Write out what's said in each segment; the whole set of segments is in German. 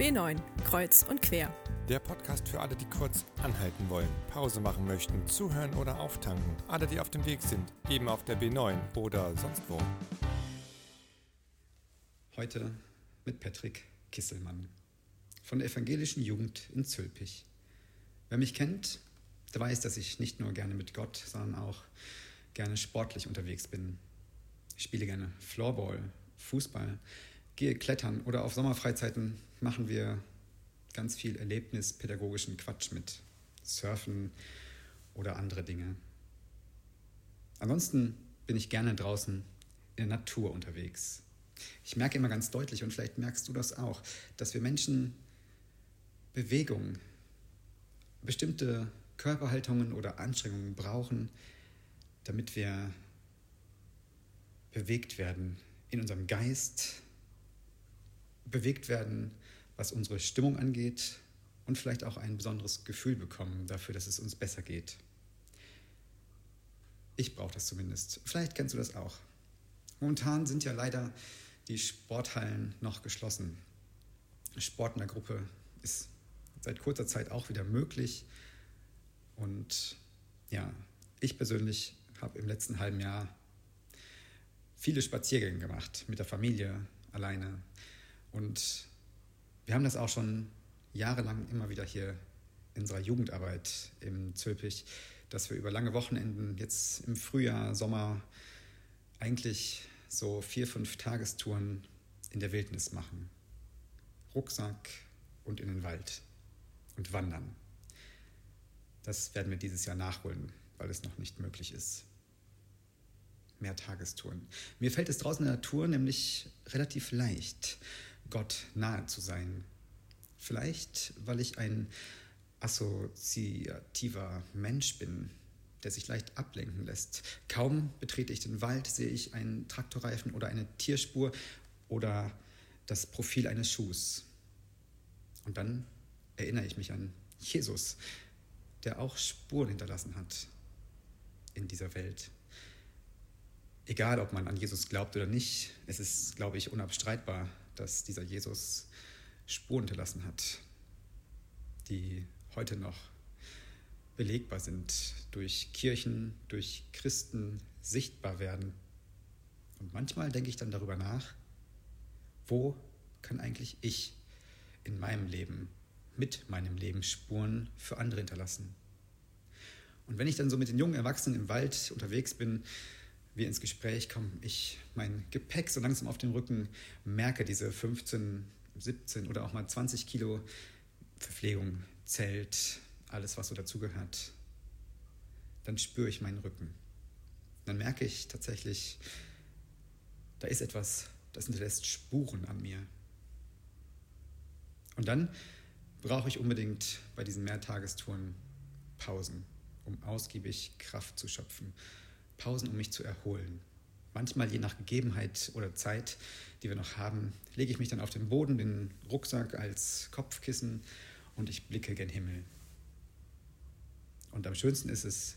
B9, Kreuz und Quer. Der Podcast für alle, die kurz anhalten wollen, Pause machen möchten, zuhören oder auftanken. Alle, die auf dem Weg sind, eben auf der B9 oder sonst wo. Heute mit Patrick Kisselmann von der evangelischen Jugend in Zülpich. Wer mich kennt, der weiß, dass ich nicht nur gerne mit Gott, sondern auch gerne sportlich unterwegs bin. Ich spiele gerne Floorball, Fußball, gehe klettern oder auf Sommerfreizeiten machen wir ganz viel erlebnispädagogischen Quatsch mit Surfen oder andere Dinge. Ansonsten bin ich gerne draußen in der Natur unterwegs. Ich merke immer ganz deutlich, und vielleicht merkst du das auch, dass wir Menschen Bewegung, bestimmte Körperhaltungen oder Anstrengungen brauchen, damit wir bewegt werden in unserem Geist, bewegt werden, was unsere Stimmung angeht und vielleicht auch ein besonderes Gefühl bekommen dafür, dass es uns besser geht. Ich brauche das zumindest. Vielleicht kennst du das auch. Momentan sind ja leider die Sporthallen noch geschlossen. Sport in der Gruppe ist seit kurzer Zeit auch wieder möglich. Und ja, ich persönlich habe im letzten halben Jahr viele Spaziergänge gemacht mit der Familie, alleine. Und wir haben das auch schon jahrelang immer wieder hier in unserer Jugendarbeit im Zülpich, dass wir über lange Wochenenden jetzt im Frühjahr, Sommer eigentlich so vier, fünf Tagestouren in der Wildnis machen. Rucksack und in den Wald und wandern. Das werden wir dieses Jahr nachholen, weil es noch nicht möglich ist mehr Tagestouren. Mir fällt es draußen in der Natur nämlich relativ leicht, Gott nahe zu sein. Vielleicht, weil ich ein assoziativer Mensch bin, der sich leicht ablenken lässt. Kaum betrete ich den Wald, sehe ich einen Traktorreifen oder eine Tierspur oder das Profil eines Schuhs. Und dann erinnere ich mich an Jesus, der auch Spuren hinterlassen hat in dieser Welt egal ob man an Jesus glaubt oder nicht, es ist, glaube ich, unabstreitbar, dass dieser Jesus Spuren hinterlassen hat, die heute noch belegbar sind, durch Kirchen, durch Christen sichtbar werden. Und manchmal denke ich dann darüber nach, wo kann eigentlich ich in meinem Leben, mit meinem Leben Spuren für andere hinterlassen? Und wenn ich dann so mit den jungen Erwachsenen im Wald unterwegs bin, wir ins Gespräch kommen, ich mein Gepäck so langsam auf den Rücken merke, diese 15, 17 oder auch mal 20 Kilo Verpflegung, Zelt, alles, was so dazugehört, dann spüre ich meinen Rücken. Dann merke ich tatsächlich, da ist etwas, das hinterlässt Spuren an mir. Und dann brauche ich unbedingt bei diesen Mehrtagestouren Pausen, um ausgiebig Kraft zu schöpfen Pausen, um mich zu erholen. Manchmal, je nach Gegebenheit oder Zeit, die wir noch haben, lege ich mich dann auf den Boden, den Rucksack als Kopfkissen und ich blicke gen Himmel. Und am schönsten ist es,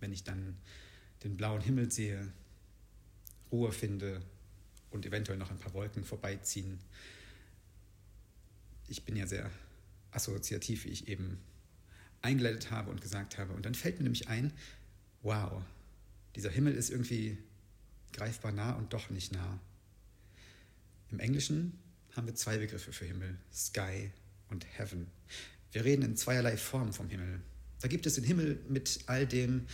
wenn ich dann den blauen Himmel sehe, Ruhe finde und eventuell noch ein paar Wolken vorbeiziehen. Ich bin ja sehr assoziativ, wie ich eben eingeleitet habe und gesagt habe. Und dann fällt mir nämlich ein, wow, dieser Himmel ist irgendwie greifbar nah und doch nicht nah. Im Englischen haben wir zwei Begriffe für Himmel, Sky und Heaven. Wir reden in zweierlei Form vom Himmel. Da gibt es den Himmel mit all dem,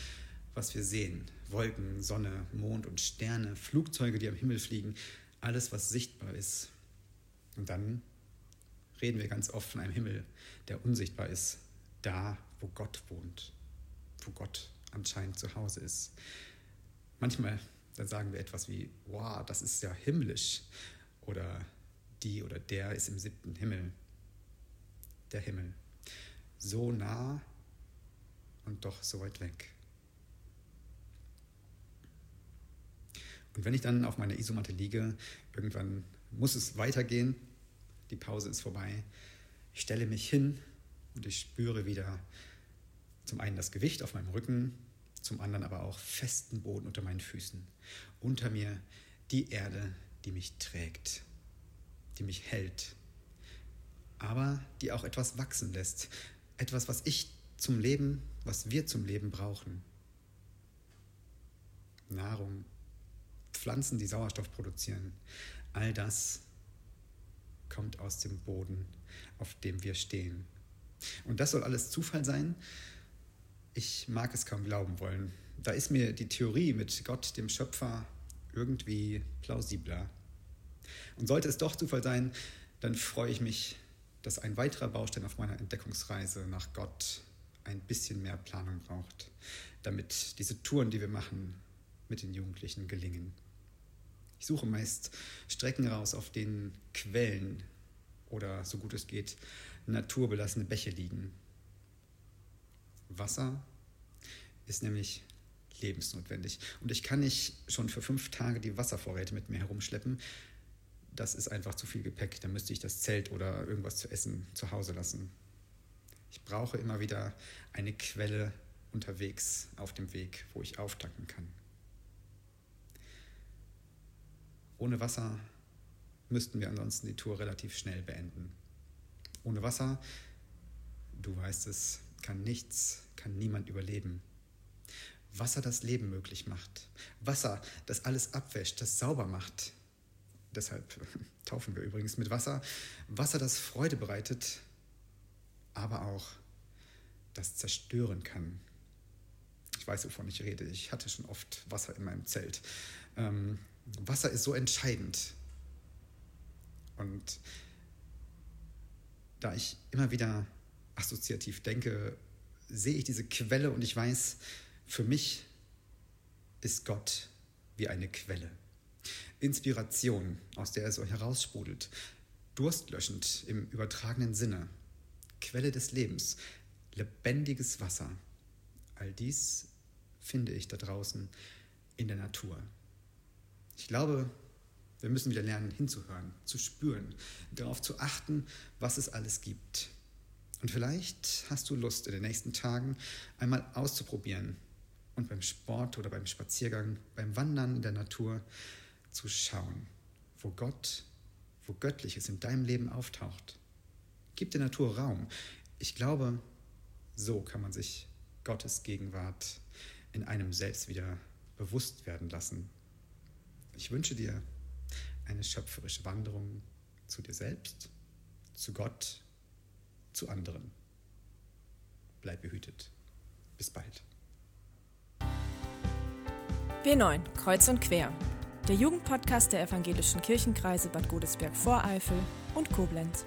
was wir sehen. Wolken, Sonne, Mond und Sterne, Flugzeuge, die am Himmel fliegen, alles, was sichtbar ist. Und dann reden wir ganz oft von einem Himmel, der unsichtbar ist, da, wo Gott wohnt, wo Gott anscheinend zu Hause ist. Manchmal dann sagen wir etwas wie, wow, das ist ja himmlisch. Oder die oder der ist im siebten Himmel. Der Himmel. So nah und doch so weit weg. Und wenn ich dann auf meiner Isomatte liege, irgendwann muss es weitergehen, die Pause ist vorbei, ich stelle mich hin und ich spüre wieder zum einen das Gewicht auf meinem Rücken, zum anderen aber auch festen Boden unter meinen Füßen. Unter mir die Erde, die mich trägt, die mich hält. aber die auch etwas wachsen lässt. Etwas, was ich zum Leben, was wir zum Leben brauchen. Nahrung, Pflanzen, die Sauerstoff produzieren, all das kommt aus dem Boden, auf dem wir stehen. Und das soll alles Zufall sein? Ich mag es kaum glauben wollen. Da ist mir die Theorie mit Gott, dem Schöpfer, irgendwie plausibler. Und sollte es doch Zufall sein, dann freue ich mich, dass ein weiterer Baustein auf meiner Entdeckungsreise nach Gott ein bisschen mehr Planung braucht, damit diese Touren, die wir machen, mit den Jugendlichen gelingen. Ich suche meist Strecken raus, auf denen Quellen oder, so gut es geht, naturbelassene Bäche liegen. Wasser ist nämlich lebensnotwendig. Und ich kann nicht schon für fünf Tage die Wasservorräte mit mir herumschleppen. Das ist einfach zu viel Gepäck. Da müsste ich das Zelt oder irgendwas zu essen zu Hause lassen. Ich brauche immer wieder eine Quelle unterwegs auf dem Weg, wo ich auftanken kann. Ohne Wasser müssten wir ansonsten die Tour relativ schnell beenden. Ohne Wasser, du weißt es, kann nichts, kann niemand überleben. Wasser das Leben möglich macht. Wasser, das alles abwäscht, das sauber macht. Deshalb taufen wir übrigens mit Wasser. Wasser, das Freude bereitet, aber auch das zerstören kann. Ich weiß, wovon ich rede. Ich hatte schon oft Wasser in meinem Zelt. Ähm, Wasser ist so entscheidend. Und da ich immer wieder assoziativ denke, sehe ich diese Quelle und ich weiß, für mich ist Gott wie eine Quelle. Inspiration, aus der er so heraussprudelt. Durstlöschend im übertragenen Sinne. Quelle des Lebens. Lebendiges Wasser. All dies finde ich da draußen in der Natur. Ich glaube, wir müssen wieder lernen, hinzuhören, zu spüren, darauf zu achten, was es alles gibt. Und vielleicht hast du Lust, in den nächsten Tagen einmal auszuprobieren, und beim Sport oder beim Spaziergang, beim Wandern in der Natur zu schauen, wo Gott, wo Göttliches in deinem Leben auftaucht. Gib der Natur Raum. Ich glaube, so kann man sich Gottes Gegenwart in einem selbst wieder bewusst werden lassen. Ich wünsche dir eine schöpferische Wanderung zu dir selbst, zu Gott, zu anderen. Bleib behütet. Bis bald. B9, Kreuz und Quer. Der Jugendpodcast der evangelischen Kirchenkreise Bad Godesberg-Voreifel und Koblenz.